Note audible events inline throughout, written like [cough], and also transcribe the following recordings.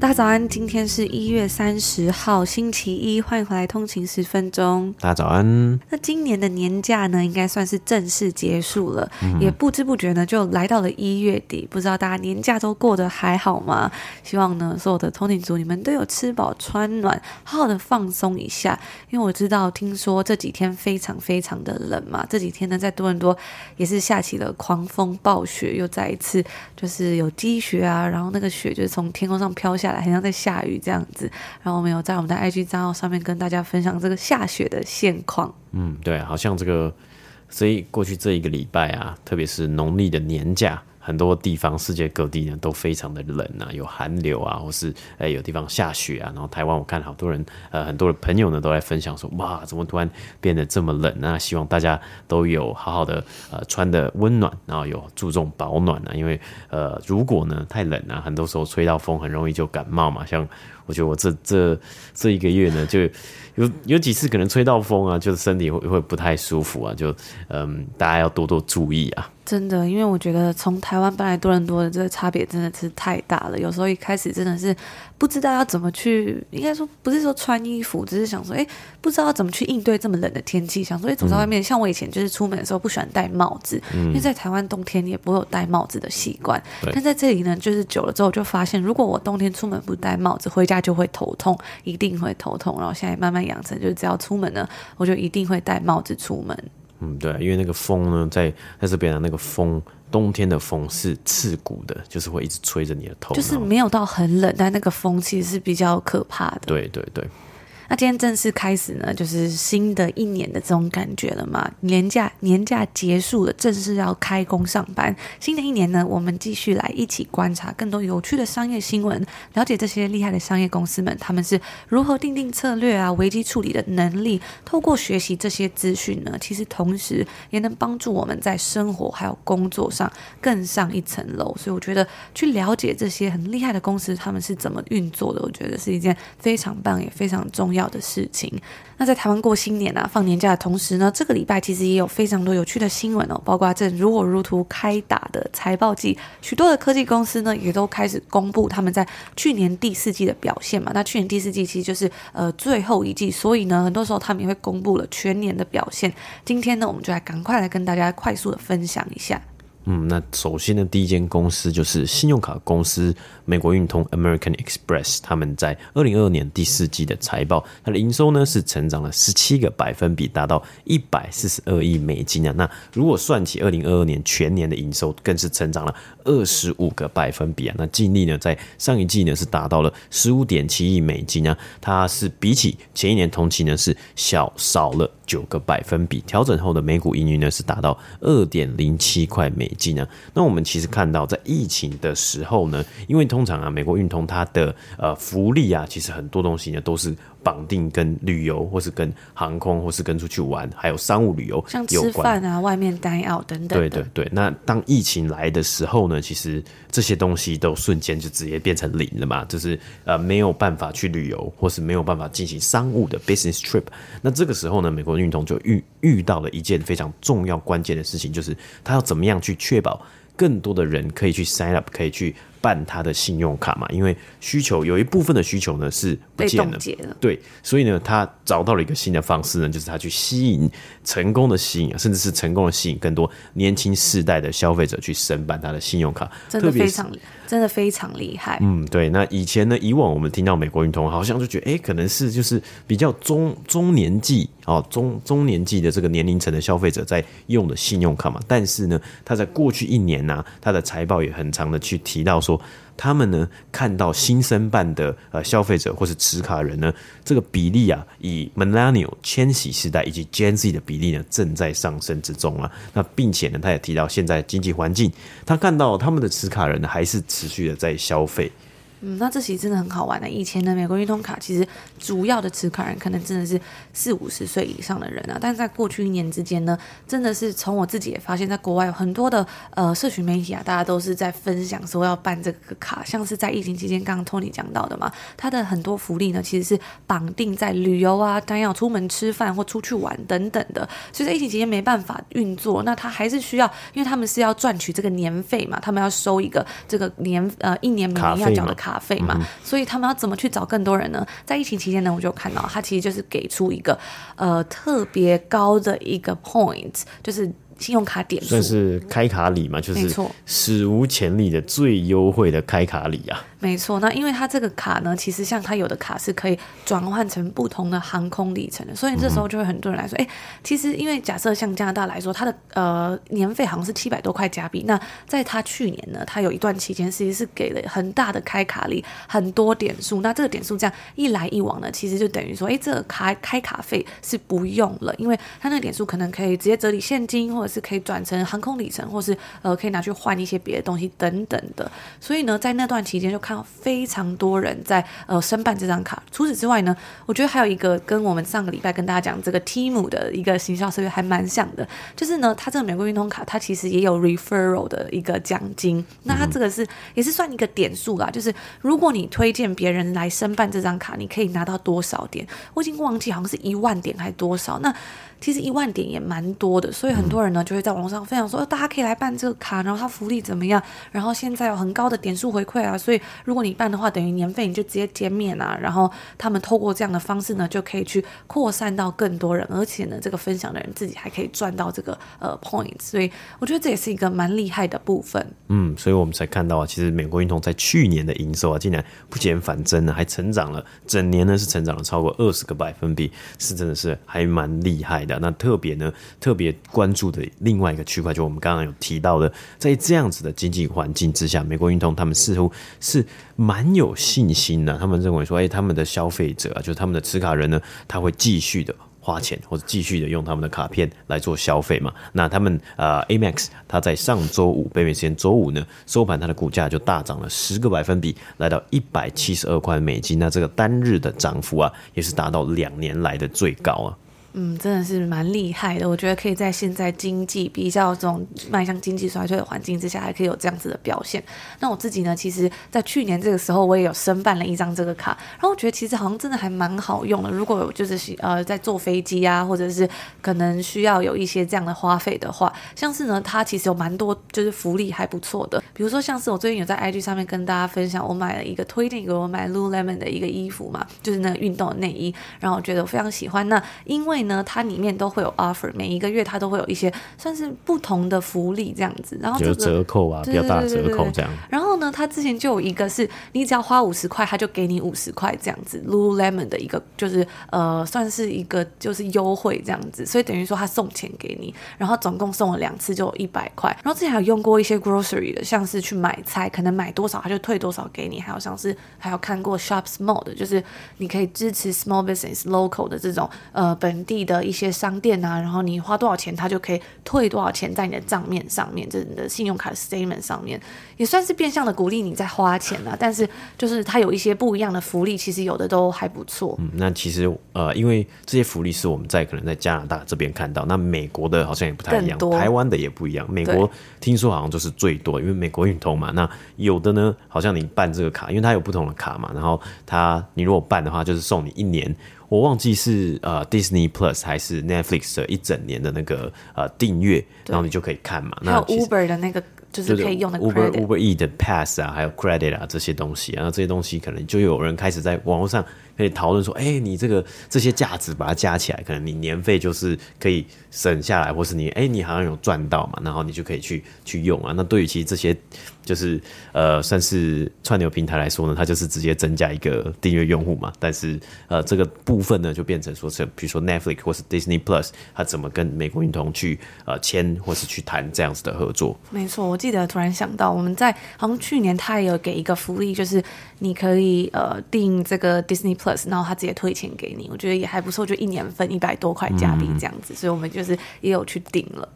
大家早安，今天是一月三十号，星期一，欢迎回来通勤十分钟。大家早安。那今年的年假呢，应该算是正式结束了，嗯、也不知不觉呢，就来到了一月底。不知道大家年假都过得还好吗？希望呢，所有的通勤族你们都有吃饱穿暖，好好的放松一下。因为我知道，听说这几天非常非常的冷嘛，这几天呢，在多伦多也是下起了狂风暴雪，又再一次就是有积雪啊，然后那个雪就是从天空上飘下好。像在下雨这样子，然后我们有在我们的 IG 账号上面跟大家分享这个下雪的现况。嗯，对，好像这个，所以过去这一个礼拜啊，特别是农历的年假。很多地方，世界各地呢都非常的冷啊，有寒流啊，或是诶、欸、有地方下雪啊。然后台湾，我看好多人，呃，很多的朋友呢都在分享说，哇，怎么突然变得这么冷啊？希望大家都有好好的呃穿的温暖，然后有注重保暖啊。因为呃，如果呢太冷啊，很多时候吹到风，很容易就感冒嘛。像我觉得我这这这一个月呢，就有有几次可能吹到风啊，就是身体会会不太舒服啊，就嗯，大家要多多注意啊。真的，因为我觉得从台湾搬来多伦多的这个差别真的是太大了。有时候一开始真的是不知道要怎么去，应该说不是说穿衣服，只是想说，哎，不知道要怎么去应对这么冷的天气。想说，哎，走在外面，嗯、像我以前就是出门的时候不喜欢戴帽子，嗯、因为在台湾冬天也不会有戴帽子的习惯。但在这里呢，就是久了之后就发现，如果我冬天出门不戴帽子，回家就会头痛，一定会头痛。然后现在慢慢养成，就是只要出门呢，我就一定会戴帽子出门。嗯，对，因为那个风呢，在在这边的那个风，冬天的风是刺骨的，就是会一直吹着你的头，就是没有到很冷，但那个风其实是比较可怕的。对对对。那今天正式开始呢，就是新的一年的这种感觉了嘛。年假年假结束了，正式要开工上班。新的一年呢，我们继续来一起观察更多有趣的商业新闻，了解这些厉害的商业公司们他们是如何定定策略啊，危机处理的能力。透过学习这些资讯呢，其实同时也能帮助我们在生活还有工作上更上一层楼。所以我觉得去了解这些很厉害的公司他们是怎么运作的，我觉得是一件非常棒也非常重要要的事情。那在台湾过新年啊，放年假的同时呢，这个礼拜其实也有非常多有趣的新闻哦，包括正如火如荼开打的财报季，许多的科技公司呢也都开始公布他们在去年第四季的表现嘛。那去年第四季其实就是呃最后一季，所以呢，很多时候他们也会公布了全年的表现。今天呢，我们就来赶快来跟大家快速的分享一下。嗯，那首先呢，第一间公司就是信用卡公司美国运通 American Express，他们在二零二二年第四季的财报，它的营收呢是成长了十七个百分比，达到一百四十二亿美金啊。那如果算起二零二二年全年的营收，更是成长了二十五个百分比啊。那净利呢，在上一季呢是达到了十五点七亿美金啊，它是比起前一年同期呢是小少了九个百分比，调整后的每股盈余呢是达到二点零七块美金呢。那我们其实看到，在疫情的时候呢，因为通常啊，美国运通它的呃福利啊，其实很多东西呢都是。绑定跟旅游，或是跟航空，或是跟出去玩，还有商务旅游，像吃饭啊、外面待奥等等。对对对，那当疫情来的时候呢，其实这些东西都瞬间就直接变成零了嘛，就是呃没有办法去旅游，或是没有办法进行商务的 business trip。那这个时候呢，美国运通就遇遇到了一件非常重要关键的事情，就是他要怎么样去确保更多的人可以去 sign up，可以去。办他的信用卡嘛，因为需求有一部分的需求呢是不见了，了对，所以呢，他找到了一个新的方式呢，就是他去吸引成功的吸引，甚至是成功的吸引更多年轻世代的消费者去申办他的信用卡，真的非常真的非常厉害。嗯，对。那以前呢，以往我们听到美国运通，好像就觉得，哎，可能是就是比较中中年纪哦，中中年纪的这个年龄层的消费者在用的信用卡嘛。但是呢，他在过去一年呢、啊，他的财报也很长的去提到说。他们呢，看到新生办的呃消费者或是持卡人呢，这个比例啊，以 Millennial 千禧世代以及 Gen Z 的比例呢，正在上升之中啊。那并且呢，他也提到现在经济环境，他看到他们的持卡人呢，还是持续的在消费。嗯，那这其实真的很好玩的。以前的美国运通卡其实主要的持卡人可能真的是四五十岁以上的人啊，但是在过去一年之间呢，真的是从我自己也发现，在国外有很多的呃社群媒体啊，大家都是在分享说要办这个卡，像是在疫情期间，刚刚 Tony 讲到的嘛，他的很多福利呢，其实是绑定在旅游啊，当要出门吃饭或出去玩等等的，所以在疫情期间没办法运作，那他还是需要，因为他们是要赚取这个年费嘛，他们要收一个这个年呃一年每年要缴的卡。卡费嘛，嗯、所以他们要怎么去找更多人呢？在疫情期间呢，我就看到他其实就是给出一个呃特别高的一个 point，就是。信用卡点数算是开卡礼嘛，就是史无前例的最优惠的开卡礼啊。没错，那因为它这个卡呢，其实像它有的卡是可以转换成不同的航空里程的，所以这时候就会很多人来说，哎、嗯，其实因为假设像加拿大来说，它的呃年费好像是七百多块加币，那在它去年呢，它有一段期间其实是给了很大的开卡礼，很多点数，那这个点数这样一来一往呢，其实就等于说，哎，这个卡开卡费是不用了，因为它那个点数可能可以直接折抵现金或者。是可以转成航空里程，或是呃可以拿去换一些别的东西等等的。所以呢，在那段期间就看到非常多人在呃申办这张卡。除此之外呢，我觉得还有一个跟我们上个礼拜跟大家讲这个 Team 的一个行销策略还蛮像的，就是呢，它这个美国运通卡它其实也有 referral 的一个奖金。那它这个是也是算一个点数啦，就是如果你推荐别人来申办这张卡，你可以拿到多少点？我已经忘记好像是一万点还多少。那其实一万点也蛮多的，所以很多人呢就会在网络上分享说，大家可以来办这个卡，然后它福利怎么样？然后现在有很高的点数回馈啊，所以如果你办的话，等于年费你就直接减免啊。然后他们透过这样的方式呢，就可以去扩散到更多人，而且呢，这个分享的人自己还可以赚到这个呃 points。所以我觉得这也是一个蛮厉害的部分。嗯，所以我们才看到啊，其实美国运通在去年的营收啊，竟然不减反增呢，还成长了，整年呢是成长了超过二十个百分比，是真的是还蛮厉害的。那特别呢，特别关注的另外一个区块，就我们刚刚有提到的，在这样子的经济环境之下，美国运通他们似乎是蛮有信心的。他们认为说，哎，他们的消费者啊，就是他们的持卡人呢，他会继续的花钱，或者继续的用他们的卡片来做消费嘛。那他们呃，Amex，他在上周五北美时间周五呢收盘，它的股价就大涨了十个百分比，来到一百七十二块美金。那这个单日的涨幅啊，也是达到两年来的最高啊。嗯，真的是蛮厉害的。我觉得可以在现在经济比较这种迈向经济衰退的环境之下，还可以有这样子的表现。那我自己呢，其实，在去年这个时候，我也有申办了一张这个卡，然后我觉得其实好像真的还蛮好用的。如果就是呃在坐飞机啊，或者是可能需要有一些这样的花费的话，像是呢，它其实有蛮多就是福利还不错的。比如说像是我最近有在 IG 上面跟大家分享，我买了一个推荐给我买 Lululemon 的一个衣服嘛，就是那个运动的内衣，然后我觉得我非常喜欢。那因为呢，它里面都会有 offer，每一个月它都会有一些算是不同的福利这样子，然后这个折扣啊，比较大的折扣这样。然后呢，它之前就有一个是你只要花五十块，它就给你五十块这样子，Lululemon 的一个就是呃算是一个就是优惠这样子，所以等于说他送钱给你，然后总共送了两次就有一百块。然后之前还有用过一些 grocery 的，像是去买菜，可能买多少他就退多少给你，还有像是还有看过 Shop Small 的，就是你可以支持 small business local 的这种呃本地的。一些商店啊，然后你花多少钱，他就可以退多少钱在你的账面上面，这是你的信用卡 statement 上面，也算是变相的鼓励你在花钱啊。但是就是它有一些不一样的福利，其实有的都还不错。嗯，那其实呃，因为这些福利是我们在可能在加拿大这边看到，那美国的好像也不太一样，台湾的也不一样。美国听说好像就是最多，因为美国运通嘛。那有的呢，好像你办这个卡，因为它有不同的卡嘛，然后它你如果办的话，就是送你一年。我忘记是呃 Disney Plus 还是 Netflix 的一整年的那个呃订阅，然后你就可以看嘛。还有 Uber 的那个就是可以用的 Uber Uber E 的 Pass 啊，还有 Credit 啊这些东西，啊，那这些东西可能就有人开始在网络上可以讨论说，哎、你这个这些价值把它加起来，可能你年费就是可以省下来，或是你哎、你好像有赚到嘛，然后你就可以去去用啊。那对于其实这些。就是呃，算是串流平台来说呢，它就是直接增加一个订阅用户嘛。但是呃，这个部分呢，就变成说是，比如说 Netflix 或是 Disney Plus，它怎么跟美国运通去呃签或是去谈这样子的合作？没错，我记得突然想到，我们在好像去年他也有给一个福利，就是你可以呃订这个 Disney Plus，然后他直接退钱给你，我觉得也还不错，就一年分一百多块加币这样子，嗯、所以我们就是也有去订了。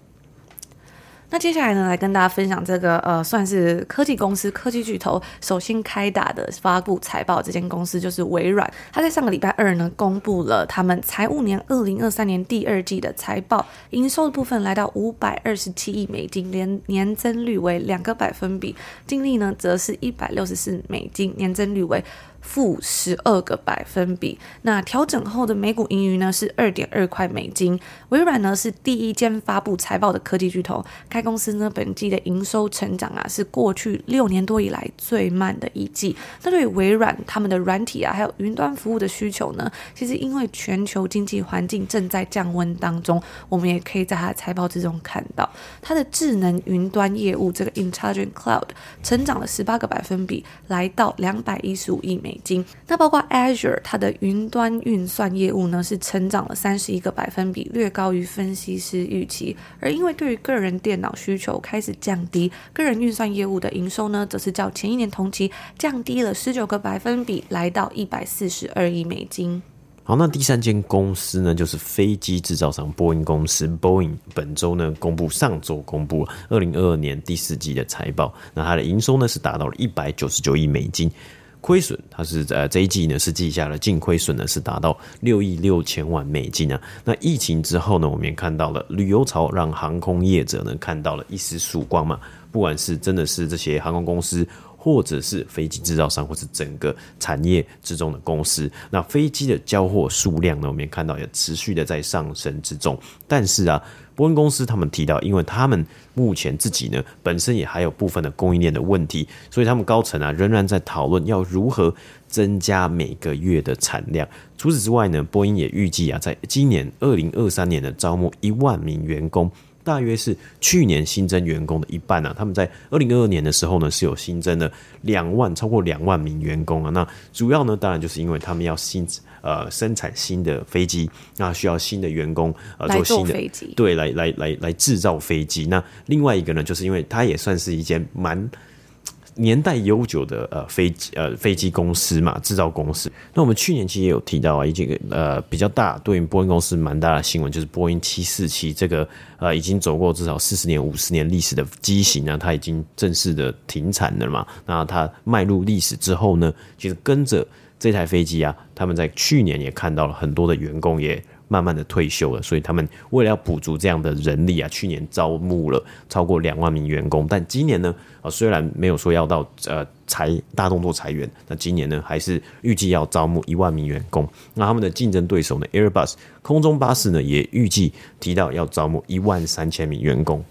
那接下来呢，来跟大家分享这个呃，算是科技公司、科技巨头首先开打的发布财报。这间公司就是微软，它在上个礼拜二呢，公布了他们财务年二零二三年第二季的财报，营收的部分来到五百二十七亿美金，年年增率为两个百分比，净利呢则是一百六十四美金，年增率为。负十二个百分比，那调整后的每股盈余呢是二点二块美金。微软呢是第一间发布财报的科技巨头，该公司呢本季的营收成长啊是过去六年多以来最慢的一季。那对于微软他们的软体啊还有云端服务的需求呢，其实因为全球经济环境正在降温当中，我们也可以在它的财报之中看到，它的智能云端业务这个 Intelligent Cloud 成长了十八个百分比，来到两百一十五亿美。美金，那包括 Azure 它的云端运算业务呢，是成长了三十一个百分比，略高于分析师预期。而因为对于个人电脑需求开始降低，个人运算业务的营收呢，则是较前一年同期降低了十九个百分比，来到一百四十二亿美金。好，那第三间公司呢，就是飞机制造商波音公司。Boeing 本周呢，公布上周公布二零二二年第四季的财报，那它的营收呢是达到了一百九十九亿美金。亏损，它是呃这一季呢是记下了净亏损呢是达到六亿六千万美金啊。那疫情之后呢，我们也看到了旅游潮让航空业者呢看到了一丝曙光嘛。不管是真的是这些航空公司，或者是飞机制造商，或是整个产业之中的公司，那飞机的交货数量呢，我们也看到也持续的在上升之中。但是啊。波音公司他们提到，因为他们目前自己呢本身也还有部分的供应链的问题，所以他们高层啊仍然在讨论要如何增加每个月的产量。除此之外呢，波音也预计啊，在今年二零二三年的招募一万名员工，大约是去年新增员工的一半啊。他们在二零二二年的时候呢是有新增了两万，超过两万名员工啊。那主要呢当然就是因为他们要新。呃，生产新的飞机，那需要新的员工呃做新的飞机，对，来来来来制造飞机。那另外一个呢，就是因为它也算是一间蛮年代悠久的呃飞机呃飞机公司嘛，制造公司。那我们去年其实也有提到啊，一这个呃比较大对于波音公司蛮大的新闻，就是波音七四七这个呃已经走过至少四十年、五十年历史的机型呢，它已经正式的停产了嘛。那它迈入历史之后呢，其实跟着。这台飞机啊，他们在去年也看到了很多的员工也慢慢的退休了，所以他们为了要补足这样的人力啊，去年招募了超过两万名员工。但今年呢，啊虽然没有说要到呃裁大动作裁员，那今年呢还是预计要招募一万名员工。那他们的竞争对手呢，Airbus 空中巴士呢也预计提到要招募一万三千名员工。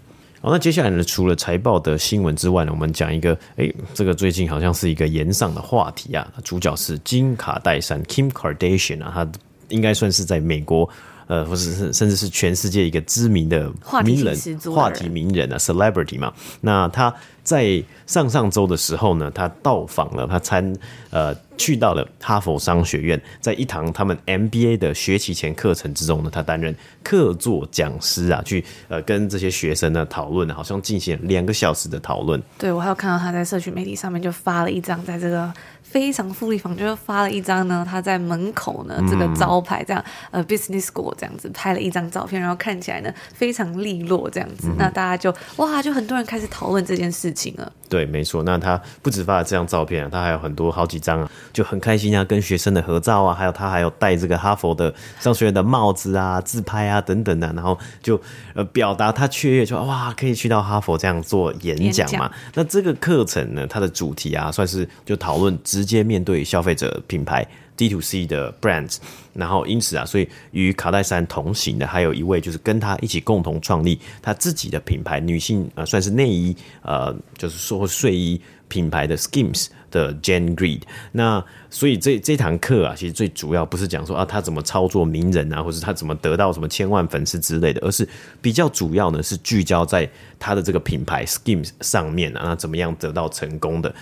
好，那接下来呢，除了财报的新闻之外呢，我们讲一个，哎、欸，这个最近好像是一个延上的话题啊。主角是金卡戴珊 （Kim Kardashian） 啊，他应该算是在美国，呃，或者是甚至是全世界一个知名的名人，话题名人啊，celebrity 嘛。那他在上上周的时候呢，他到访了，他参呃。去到了哈佛商学院，在一堂他们 MBA 的学期前课程之中呢，他担任客座讲师啊，去呃跟这些学生呢讨论，好像进行两个小时的讨论。对，我还有看到他在社群媒体上面就发了一张，在这个非常富丽坊就是发了一张呢，他在门口呢这个招牌这样、嗯、呃 Business School 这样子拍了一张照片，然后看起来呢非常利落这样子，嗯、那大家就哇就很多人开始讨论这件事情了。对，没错，那他不止发了这张照片啊，他还有很多好几张啊。就很开心啊，跟学生的合照啊，还有他还有戴这个哈佛的商学院的帽子啊，自拍啊等等的，然后就呃表达他雀跃，说哇可以去到哈佛这样做演讲嘛。那这个课程呢，它的主题啊，算是就讨论直接面对消费者品牌 D to C 的 brands，然后因此啊，所以与卡戴珊同行的还有一位就是跟他一起共同创立他自己的品牌女性呃算是内衣呃就是说睡衣品牌的 Skims。的 Jane Greed，那所以这这堂课啊，其实最主要不是讲说啊他怎么操作名人啊，或者他怎么得到什么千万粉丝之类的，而是比较主要呢是聚焦在他的这个品牌 Skims 上面啊，那怎么样得到成功的？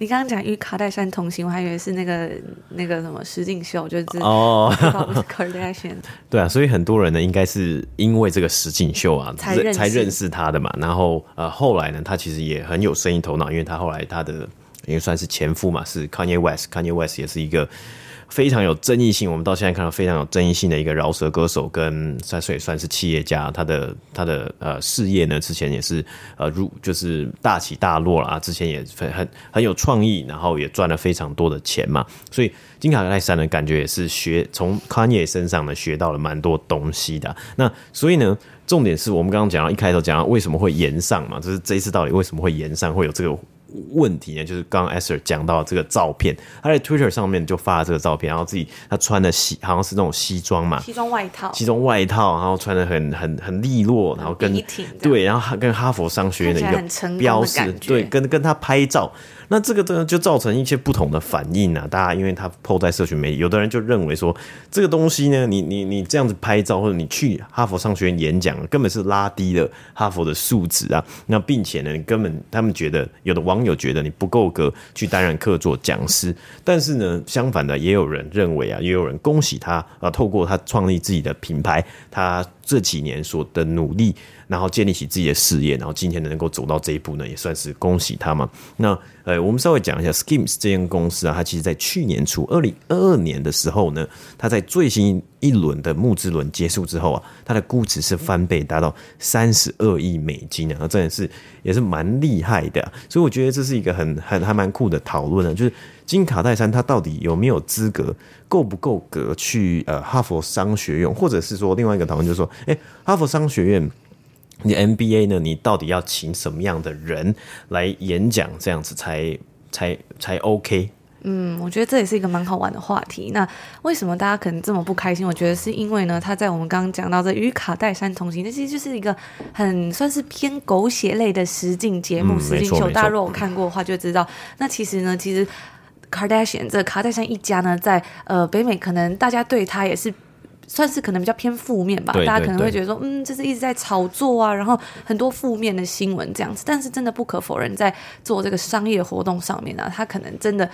你刚刚讲与卡戴珊同行，我还以为是那个那个什么石敬秀，就是哦，Kardashian。[laughs] 对啊，所以很多人呢应该是因为这个石敬秀啊才才认识他的嘛，然后呃后来呢他其实也很有生意头脑，因为他后来他的。因为算是前夫嘛，是 Kanye West，Kanye West 也是一个。非常有争议性，我们到现在看到非常有争议性的一个饶舌歌手，跟算是算是企业家，他的他的呃事业呢，之前也是呃入就是大起大落啦，之前也很很很有创意，然后也赚了非常多的钱嘛，所以金卡戴珊呢，感觉也是学从 Kanye 身上呢学到了蛮多东西的。那所以呢，重点是我们刚刚讲到一开头讲到为什么会延上嘛，就是这一次到底为什么会延上，会有这个。问题呢，就是刚刚 Esther 讲到这个照片，他在 Twitter 上面就发了这个照片，然后自己他穿的西好像是那种西装嘛，西装外套，西装外套，然后穿的很很很利落，然后跟对，然后跟哈佛商学院的一个标识，对，跟跟他拍照。那这个呢，就造成一些不同的反应啊！大家因为他 PO 在社群媒体，有的人就认为说，这个东西呢，你你你这样子拍照，或者你去哈佛商学院演讲，根本是拉低了哈佛的素质啊！那并且呢，你根本他们觉得，有的网友觉得你不够格去担任客座讲师。但是呢，相反的，也有人认为啊，也有人恭喜他啊，透过他创立自己的品牌，他这几年所的努力。然后建立起自己的事业，然后今天能够走到这一步呢，也算是恭喜他嘛。那呃，我们稍微讲一下 Skims 这间公司啊，它其实在去年初，二零二二年的时候呢，它在最新一轮的募资轮结束之后啊，它的估值是翻倍，达到三十二亿美金啊，那真的是也是蛮厉害的。所以我觉得这是一个很很还蛮酷的讨论啊，就是金卡戴珊他到底有没有资格，够不够格去呃哈佛商学院，或者是说另外一个讨论就是说，诶，哈佛商学院。你 MBA 呢？你到底要请什么样的人来演讲，这样子才才才 OK？嗯，我觉得这也是一个蛮好玩的话题。那为什么大家可能这么不开心？我觉得是因为呢，他在我们刚刚讲到的与卡戴珊同行，那其实就是一个很算是偏狗血类的实境节目，实境秀。大家如果看过的话，就知道。那其实呢，其实 Kardashian 这卡戴珊一家呢，在呃北美，可能大家对他也是。算是可能比较偏负面吧，大家可能会觉得说，嗯，这是一直在炒作啊，然后很多负面的新闻这样子。但是真的不可否认，在做这个商业活动上面呢、啊，他可能真的。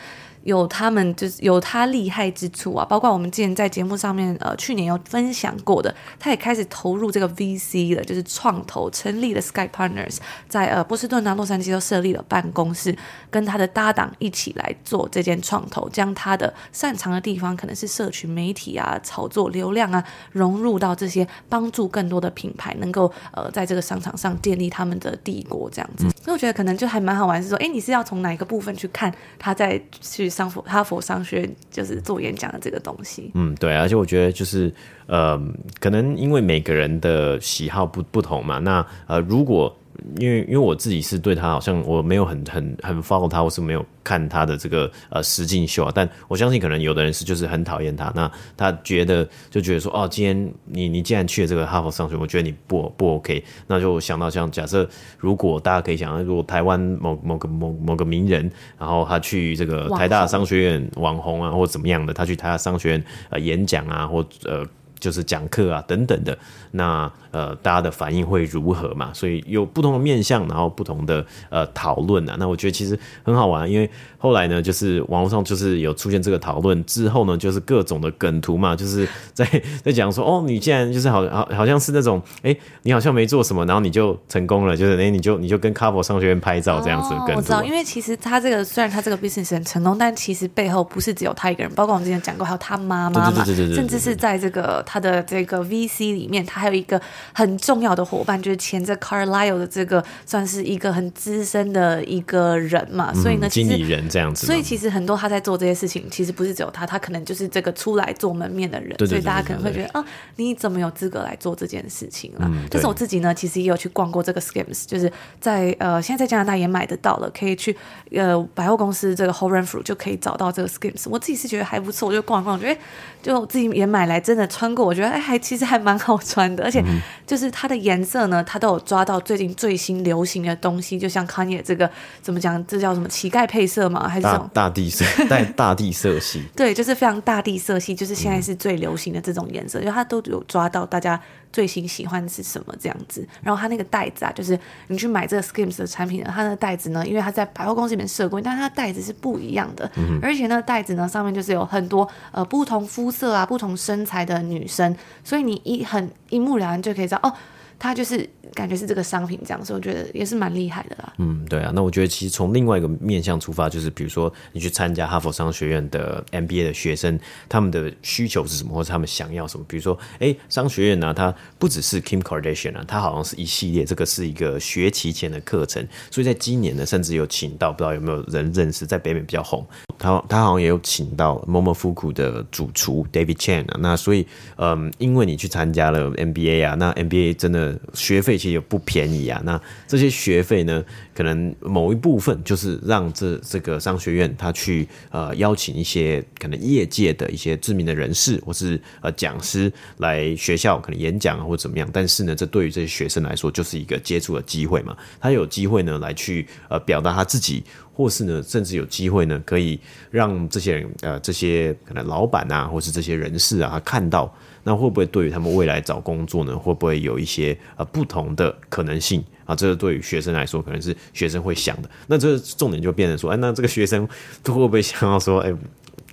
有他们就是有他厉害之处啊，包括我们之前在节目上面呃去年有分享过的，他也开始投入这个 VC 了，就是创投成立了 Sky Partners，在呃波士顿啊、洛杉矶都设立了办公室，跟他的搭档一起来做这件创投，将他的擅长的地方可能是社群媒体啊、炒作流量啊，融入到这些帮助更多的品牌能够呃在这个商场上建立他们的帝国这样子。所以我觉得可能就还蛮好玩，是说，哎，你是要从哪一个部分去看他在去。上哈佛商学院就是做演讲的这个东西，嗯，对，而且我觉得就是呃，可能因为每个人的喜好不不同嘛，那呃，如果。因为因为我自己是对他好像我没有很很很 follow 他，我是没有看他的这个呃实境秀啊。但我相信可能有的人是就是很讨厌他，那他觉得就觉得说哦，今天你你既然去了这个哈佛商学院，我觉得你不不 OK，那就想到像假设如果大家可以想，如果台湾某某个某某个名人，然后他去这个台大商学院网红啊，或怎么样的，他去台大商学院呃演讲啊，或呃就是讲课啊等等的，那。呃，大家的反应会如何嘛？所以有不同的面向，然后不同的呃讨论啊。那我觉得其实很好玩，因为后来呢，就是网络上就是有出现这个讨论之后呢，就是各种的梗图嘛，就是在 [laughs] 在讲说，哦，你既然就是好好好像是那种，哎、欸，你好像没做什么，然后你就成功了，就是哎、欸，你就你就跟哈佛商学院拍照这样子的梗图、啊。我知道，因为其实他这个虽然他这个 business 很成功，但其实背后不是只有他一个人，包括我们之前讲过，还有他妈妈嘛，甚至是在这个他的这个 VC 里面，他还有一个。很重要的伙伴就是前这 Carlyle 的这个算是一个很资深的一个人嘛，所以呢，经理人这样子。所以其实很多他在做这些事情，其实不是只有他，他可能就是这个出来做门面的人。所以大家可能会觉得啊，你怎么有资格来做这件事情了？但是我自己呢，其实也有去逛过这个 Skims，就是在呃现在在加拿大也买得到了，可以去呃百货公司这个 Horan 就可以找到这个 Skims。我自己是觉得还不错，我就逛逛，觉得就自己也买来真的穿过，我觉得哎还其实还蛮好穿的，而且。就是它的颜色呢，它都有抓到最近最新流行的东西，就像 Kanye 这个怎么讲，这叫什么乞丐配色嘛？还是这种大，大地色带 [laughs] 大地色系？对，就是非常大地色系，就是现在是最流行的这种颜色，就、嗯、它都有抓到大家最新喜欢的是什么这样子。然后它那个袋子啊，就是你去买这个 Skims 的产品呢，它那个袋子呢，因为它在百货公司里面设过，但是它袋子是不一样的，嗯、而且那个袋子呢上面就是有很多呃不同肤色啊、不同身材的女生，所以你一很一目了然就可以知道哦。他就是感觉是这个商品这样，所以我觉得也是蛮厉害的啦。嗯，对啊，那我觉得其实从另外一个面向出发，就是比如说你去参加哈佛商学院的 MBA 的学生，他们的需求是什么，或者他们想要什么？比如说，哎，商学院呢、它不只是 Kim Kardashian 啊，它好像是一系列，这个是一个学期前的课程，所以在今年呢，甚至有请到不知道有没有人认识，在北美比较红，他他好像也有请到 Momofuku 的主厨 David Chan 啊，那所以，嗯，因为你去参加了 NBA 啊，那 NBA 真的学费其实也不便宜啊，那这些学费呢，可能某一部分就是让这这个商学院他去呃邀请一些可能业界的一些知名的人士或是呃讲师来学校可能演讲啊或怎么样，但是呢，这对于这些学生来说就是一个接触的机会嘛，他有机会呢来去呃表达他自己。或是呢，甚至有机会呢，可以让这些人，呃，这些可能老板啊，或是这些人士啊，他看到，那会不会对于他们未来找工作呢，会不会有一些呃不同的可能性啊？这个对于学生来说，可能是学生会想的。那这重点就变成说，哎，那这个学生会不会想要说，哎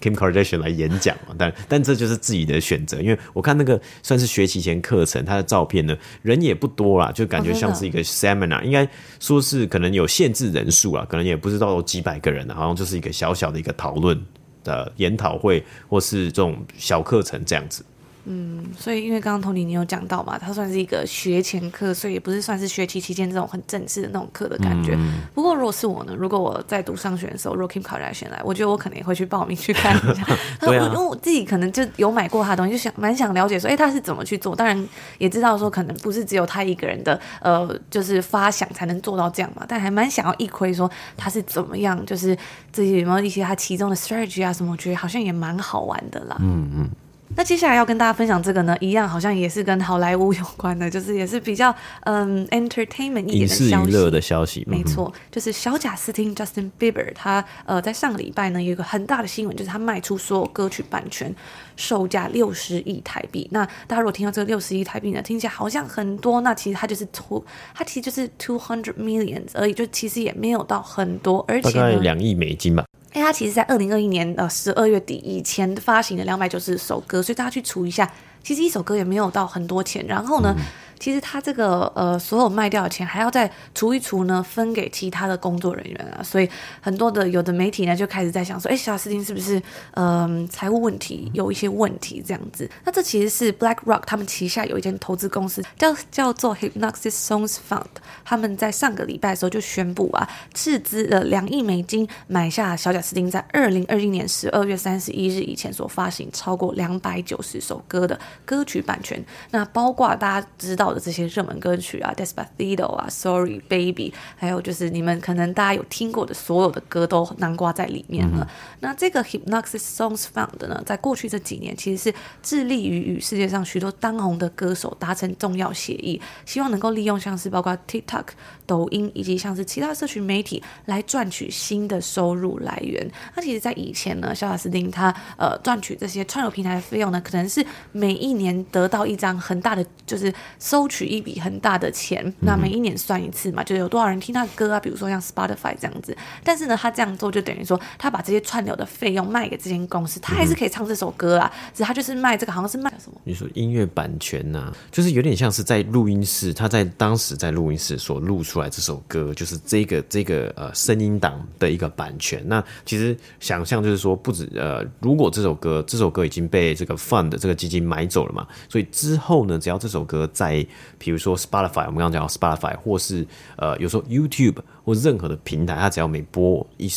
？Kim Kardashian 来演讲嘛，但但这就是自己的选择，因为我看那个算是学期前课程，他的照片呢，人也不多啦，就感觉像是一个 seminar，应该说是可能有限制人数啊，可能也不知道有几百个人，好像就是一个小小的一个讨论的研讨会，或是这种小课程这样子。嗯，所以因为刚刚 Tony 你有讲到嘛，它算是一个学前课，所以也不是算是学期期间这种很正式的那种课的感觉。嗯、不过如果是我呢，如果我在读上学的时候，如果 Kim Kardashian 来，我觉得我可能也会去报名去看一下。[laughs] 对啊，因为我自己可能就有买过他的东西，就想蛮想了解说，哎，他是怎么去做？当然也知道说，可能不是只有他一个人的，呃，就是发想才能做到这样嘛。但还蛮想要一窥说他是怎么样，就是自己有没有一些他其中的 strategy 啊什么？我觉得好像也蛮好玩的啦。嗯嗯。那接下来要跟大家分享这个呢，一样好像也是跟好莱坞有关的，[laughs] 就是也是比较嗯 entertainment 一点的消息，娱乐的消息。没错，就是小贾斯汀 Justin Bieber 他呃在上个礼拜呢有一个很大的新闻，就是他卖出所有歌曲版权，售价六十亿台币。那大家如果听到这个六十亿台币呢，听起来好像很多，那其实它就是 two，它其实就是 two hundred millions 而已，就其实也没有到很多，而且大概两亿美金吧。哎他其实，在二零二一年呃十二月底以前发行的两百九十首歌，所以大家去除一下，其实一首歌也没有到很多钱。然后呢，其实他这个呃，所有卖掉的钱还要再除一除呢，分给其他的工作人员啊，所以很多的有的媒体呢就开始在想说，哎，小贾斯汀是不是嗯、呃、财务问题有一些问题这样子？那这其实是 BlackRock 他们旗下有一间投资公司叫叫做 Hipgnosis Songs Fund，他们在上个礼拜的时候就宣布啊，斥资了两亿美金买下小贾斯汀在二零二一年十二月三十一日以前所发行超过两百九十首歌的歌曲版权，那包括大家知道的这些热门歌曲啊，Despacito 啊，Sorry Baby，还有就是你们可能大家有听过的所有的歌都囊括在里面了。嗯、那这个 Hipgnosis Songs Fund 呢，在过去这几年其实是致力于与世界上许多当红的歌手达成重要协议，希望能够利用像是包括 TikTok、抖音以及像是其他社群媒体来赚取新的收入来源。那其实，在以前呢，小贾斯汀他呃赚取这些串流平台的费用呢，可能是每一年得到一张很大的就是收。收取一笔很大的钱，那每一年算一次嘛，就有多少人听他的歌啊？比如说像 Spotify 这样子。但是呢，他这样做就等于说，他把这些串流的费用卖给这间公司，他还是可以唱这首歌啊。只是他就是卖这个，好像是卖什么？你说音乐版权呐、啊，就是有点像是在录音室，他在当时在录音室所录出来这首歌，就是这个这个呃声音档的一个版权。那其实想象就是说，不止呃，如果这首歌这首歌已经被这个 fund 这个基金买走了嘛，所以之后呢，只要这首歌在比如说 Spotify，我们刚刚讲到 Spotify，或是呃，有时候 YouTube 或任何的平台，它只要每播一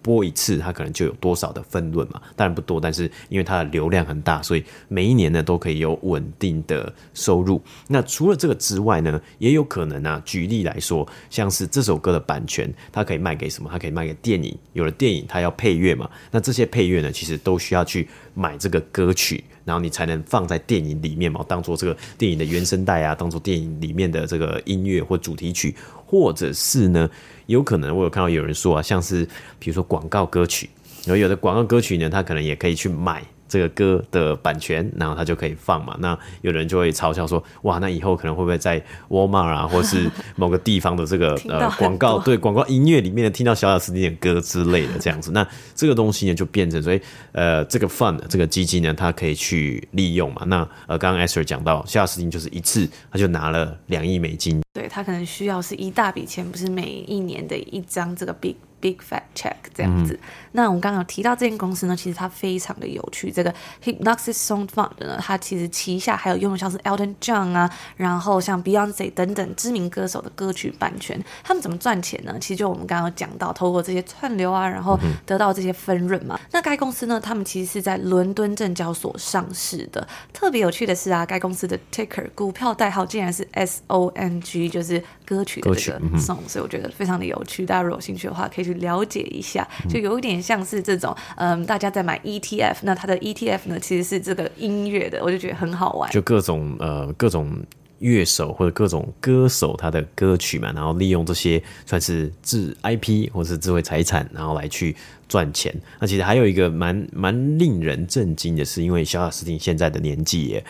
播一次，它可能就有多少的分润嘛。当然不多，但是因为它的流量很大，所以每一年呢都可以有稳定的收入。那除了这个之外呢，也有可能啊，举例来说，像是这首歌的版权，它可以卖给什么？它可以卖给电影。有了电影，它要配乐嘛？那这些配乐呢，其实都需要去买这个歌曲。然后你才能放在电影里面嘛，当做这个电影的原声带啊，当做电影里面的这个音乐或主题曲，或者是呢，有可能我有看到有人说啊，像是比如说广告歌曲，然后有的广告歌曲呢，他可能也可以去买这个歌的版权，然后他就可以放嘛。那有人就会嘲笑说：“哇，那以后可能会不会在 Walmart 啊，或是某个地方的这个 [laughs] 呃广告，[laughs] 对广告音乐里面听到小小斯汀的歌之类的这样子？”那这个东西呢，就变成所以呃，这个 fund 这个基金呢，它可以去利用嘛。那呃，刚刚 Esther 讲到，小小斯汀就是一次他就拿了两亿美金，对他可能需要是一大笔钱，不是每一年的一张这个 big。Big Fat Check 这样子，嗯、那我们刚刚有提到这间公司呢，其实它非常的有趣。这个 Hipgnosis Song Fund 呢，它其实旗下还有拥有像是 Elton John 啊，然后像 Beyonce 等等知名歌手的歌曲版权。他们怎么赚钱呢？其实就我们刚刚有讲到，透过这些串流啊，然后得到这些分润嘛。嗯、那该公司呢，他们其实是在伦敦证交所上市的。特别有趣的是啊，该公司的 Ticker 股票代号竟然是 S O N G，就是歌曲的这个 Song，、嗯、所以我觉得非常的有趣。大家如果有兴趣的话，可以去。了解一下，就有一点像是这种，嗯，大家在买 ETF，那它的 ETF 呢，其实是这个音乐的，我就觉得很好玩。就各种呃各种乐手或者各种歌手他的歌曲嘛，然后利用这些算是智 IP 或是智慧财产，然后来去赚钱。那其实还有一个蛮蛮令人震惊的是，因为小小斯汀现在的年纪也。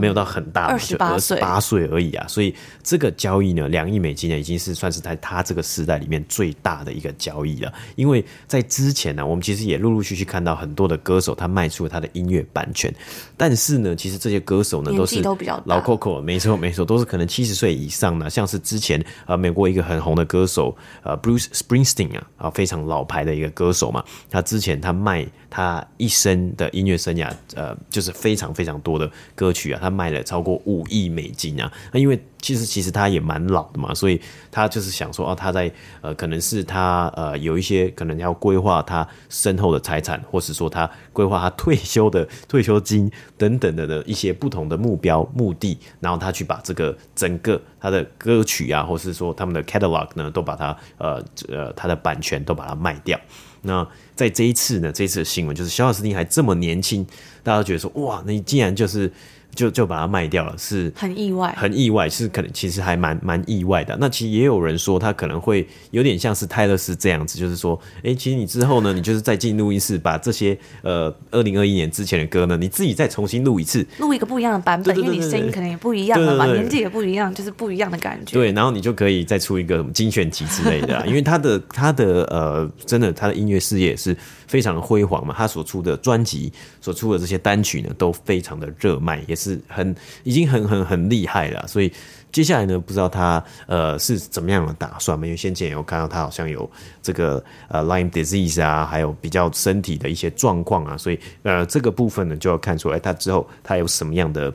没有到很大，二十八岁，八岁而已啊！所以这个交易呢，两亿美金呢，已经是算是在他这个时代里面最大的一个交易了。因为在之前呢，我们其实也陆陆续续看到很多的歌手他卖出了他的音乐版权，但是呢，其实这些歌手呢都是老 Coco，没错没错，都是可能七十岁以上呢，像是之前呃美国一个很红的歌手呃 Bruce Springsteen 啊啊非常老牌的一个歌手嘛，他之前他卖他一生的音乐生涯呃就是非常非常多的歌曲啊。他卖了超过五亿美金啊！那因为其实其实他也蛮老的嘛，所以他就是想说哦，他在呃，可能是他呃有一些可能要规划他身后的财产，或是说他规划他退休的退休金等等的的一些不同的目标目的，然后他去把这个整个他的歌曲啊，或是说他们的 catalog 呢，都把它呃呃他的版权都把它卖掉。那在这一次呢，这一次的新闻就是小小斯汀还这么年轻，大家觉得说哇，你竟然就是。就就把它卖掉了，是很意外，很意外，是可能其实还蛮蛮意外的。那其实也有人说，他可能会有点像是泰勒斯这样子，就是说，哎、欸，其实你之后呢，你就是再进录音室，把这些呃二零二一年之前的歌呢，你自己再重新录一次，录一个不一样的版本，因为你声音可能也不一样了嘛，年纪也不一样，就是不一样的感觉。对，然后你就可以再出一个精选集之类的、啊，[laughs] 因为他的他的呃，真的他的音乐事业是非常的辉煌嘛，他所出的专辑、所出的这些单曲呢，都非常的热卖，也是。是很已经很很很厉害了，所以接下来呢，不知道他呃是怎么样的打算嘛？因为先前有看到他好像有这个呃 Lyme disease 啊，还有比较身体的一些状况啊，所以呃这个部分呢就要看出来他之后他有什么样的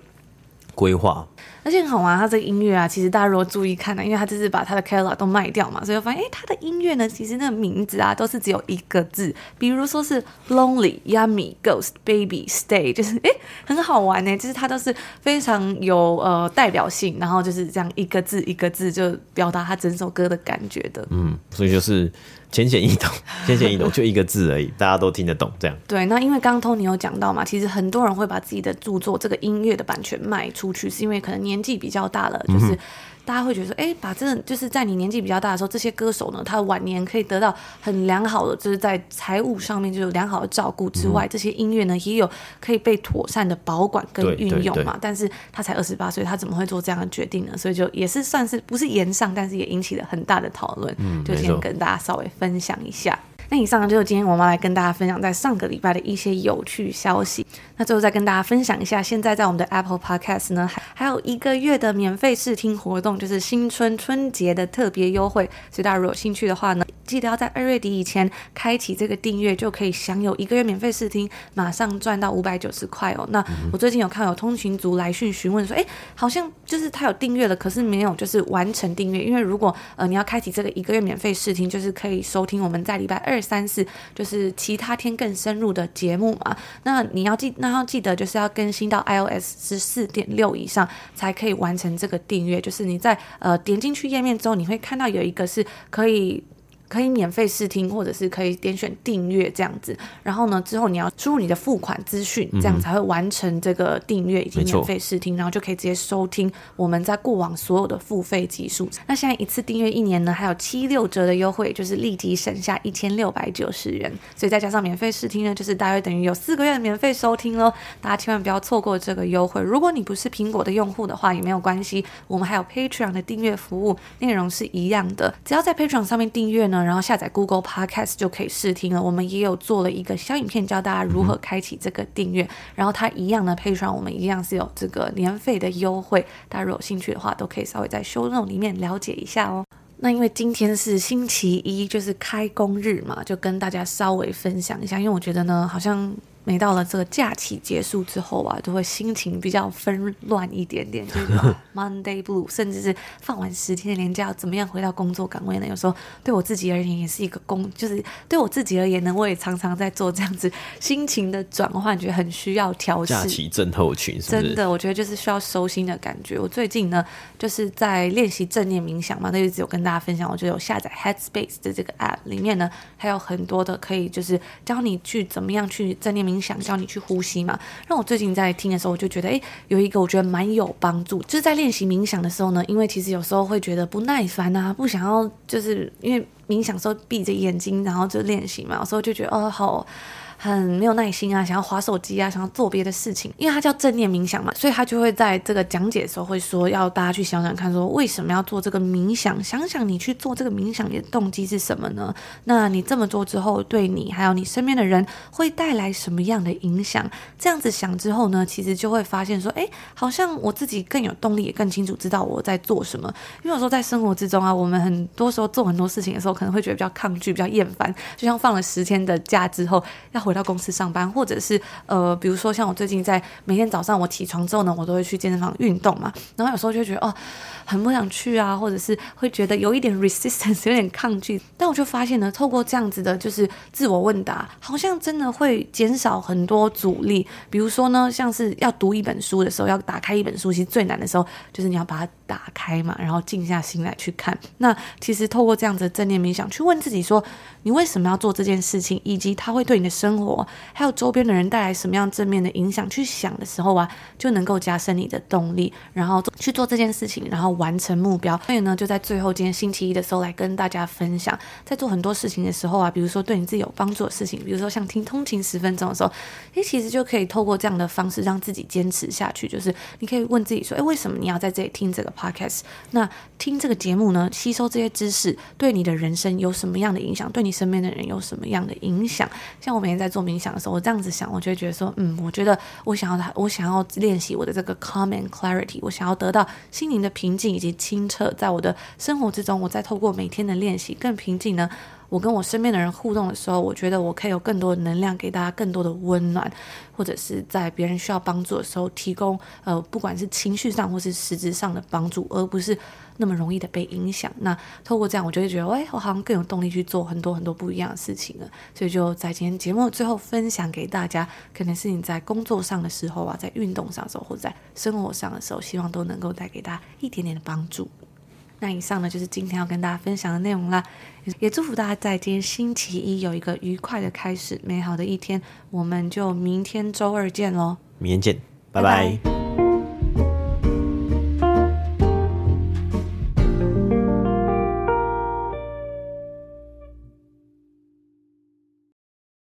规划。而且很好玩，他这个音乐啊，其实大家如果注意看呢，因为他就是把他的 catalog 都卖掉嘛，所以我发现，哎，他的音乐呢，其实那个名字啊，都是只有一个字，比如说是 lonely、yummy、ghost、baby、stay，就是哎，很好玩呢，就是他都是非常有呃代表性，然后就是这样一个字一个字就表达他整首歌的感觉的。嗯，所以就是。浅显易懂，[laughs] 浅显易懂，就一个字而已，大家都听得懂。这样对。那因为刚刚 Tony 有讲到嘛，其实很多人会把自己的著作这个音乐的版权卖出去，是因为可能年纪比较大了，就是。大家会觉得说，哎，把这就是在你年纪比较大的时候，这些歌手呢，他的晚年可以得到很良好的，就是在财务上面就有良好的照顾之外，嗯、这些音乐呢也有可以被妥善的保管跟运用嘛。但是他才二十八岁，他怎么会做这样的决定呢？所以就也是算是不是炎上，但是也引起了很大的讨论。嗯，就先跟大家稍微分享一下。那以上就是今天我们来跟大家分享在上个礼拜的一些有趣消息。那最后再跟大家分享一下，现在在我们的 Apple Podcast 呢，还还有一个月的免费试听活动，就是新春春节的特别优惠。所以大家如果有兴趣的话呢，记得要在二月底以前开启这个订阅，就可以享有一个月免费试听，马上赚到五百九十块哦。那我最近有看有通勤族来讯询问说，哎，好像就是他有订阅了，可是没有就是完成订阅，因为如果呃你要开启这个一个月免费试听，就是可以收听我们在礼拜二。三四就是其他天更深入的节目嘛，那你要记，那要记得就是要更新到 iOS 十四点六以上才可以完成这个订阅。就是你在呃点进去页面之后，你会看到有一个是可以。可以免费试听，或者是可以点选订阅这样子。然后呢，之后你要输入你的付款资讯，这样才会完成这个订阅以及免费试听，然后就可以直接收听我们在过往所有的付费集数。那现在一次订阅一年呢，还有七六折的优惠，就是立即省下一千六百九十元。所以再加上免费试听呢，就是大约等于有四个月的免费收听喽。大家千万不要错过这个优惠。如果你不是苹果的用户的话，也没有关系，我们还有 Patreon 的订阅服务，内容是一样的。只要在 Patreon 上面订阅呢，然后下载 Google Podcast 就可以试听了。我们也有做了一个小影片，教大家如何开启这个订阅。然后它一样的 Patreon，我们一样是有这个年费的优惠。大家如果有兴趣的话，都可以稍微在 Show Note 里面了解一下哦。那因为今天是星期一，就是开工日嘛，就跟大家稍微分享一下。因为我觉得呢，好像。每到了这个假期结束之后啊，都会心情比较纷乱一点点，就是 [laughs] Monday Blue，甚至是放完十天的年假，怎么样回到工作岗位呢？有时候对我自己而言也是一个工，就是对我自己而言呢，我也常常在做这样子心情的转换，觉得很需要调适。假期症候群是是？真的，我觉得就是需要收心的感觉。我最近呢，就是在练习正念冥想嘛，那就只有跟大家分享，我就有下载 Headspace 的这个 App，里面呢还有很多的可以就是教你去怎么样去正念冥。冥想叫你去呼吸嘛，让我最近在听的时候，我就觉得，诶，有一个我觉得蛮有帮助，就是在练习冥想的时候呢，因为其实有时候会觉得不耐烦啊，不想要，就是因为冥想时候闭着眼睛，然后就练习嘛，有时候就觉得，哦，好。很没有耐心啊，想要滑手机啊，想要做别的事情，因为它叫正念冥想嘛，所以他就会在这个讲解的时候会说，要大家去想想看，说为什么要做这个冥想？想想你去做这个冥想，你的动机是什么呢？那你这么做之后，对你还有你身边的人会带来什么样的影响？这样子想之后呢，其实就会发现说，哎，好像我自己更有动力，也更清楚知道我在做什么。因为有时候在生活之中啊，我们很多时候做很多事情的时候，可能会觉得比较抗拒，比较厌烦，就像放了十天的假之后要回。回到公司上班，或者是呃，比如说像我最近在每天早上我起床之后呢，我都会去健身房运动嘛。然后有时候就觉得哦，很不想去啊，或者是会觉得有一点 resistance，有点抗拒。但我就发现呢，透过这样子的，就是自我问答，好像真的会减少很多阻力。比如说呢，像是要读一本书的时候，要打开一本书，其实最难的时候就是你要把它打开嘛，然后静下心来去看。那其实透过这样子的正念冥想，去问自己说，你为什么要做这件事情，以及它会对你的生活。我还有周边的人带来什么样正面的影响？去想的时候啊，就能够加深你的动力，然后去做这件事情，然后完成目标。所以呢，就在最后今天星期一的时候来跟大家分享，在做很多事情的时候啊，比如说对你自己有帮助的事情，比如说像听通勤十分钟的时候，诶，其实就可以透过这样的方式让自己坚持下去。就是你可以问自己说，诶，为什么你要在这里听这个 podcast？那听这个节目呢，吸收这些知识，对你的人生有什么样的影响？对你身边的人有什么样的影响？像我每天在做冥想的时候，我这样子想，我就会觉得说，嗯，我觉得我想要，我想要练习我的这个 calm and clarity，我想要得到心灵的平静以及清澈，在我的生活之中，我再透过每天的练习更平静呢。我跟我身边的人互动的时候，我觉得我可以有更多的能量给大家，更多的温暖，或者是在别人需要帮助的时候提供，呃，不管是情绪上或是实质上的帮助，而不是那么容易的被影响。那透过这样，我就会觉得，哎，我好像更有动力去做很多很多不一样的事情了。所以就在今天节目最后分享给大家，可能是你在工作上的时候啊，在运动上的时候，或者在生活上的时候，希望都能够带给大家一点点的帮助。那以上呢，就是今天要跟大家分享的内容啦，也祝福大家在今天星期一有一个愉快的开始，美好的一天。我们就明天周二见喽，明天见，拜拜。拜拜。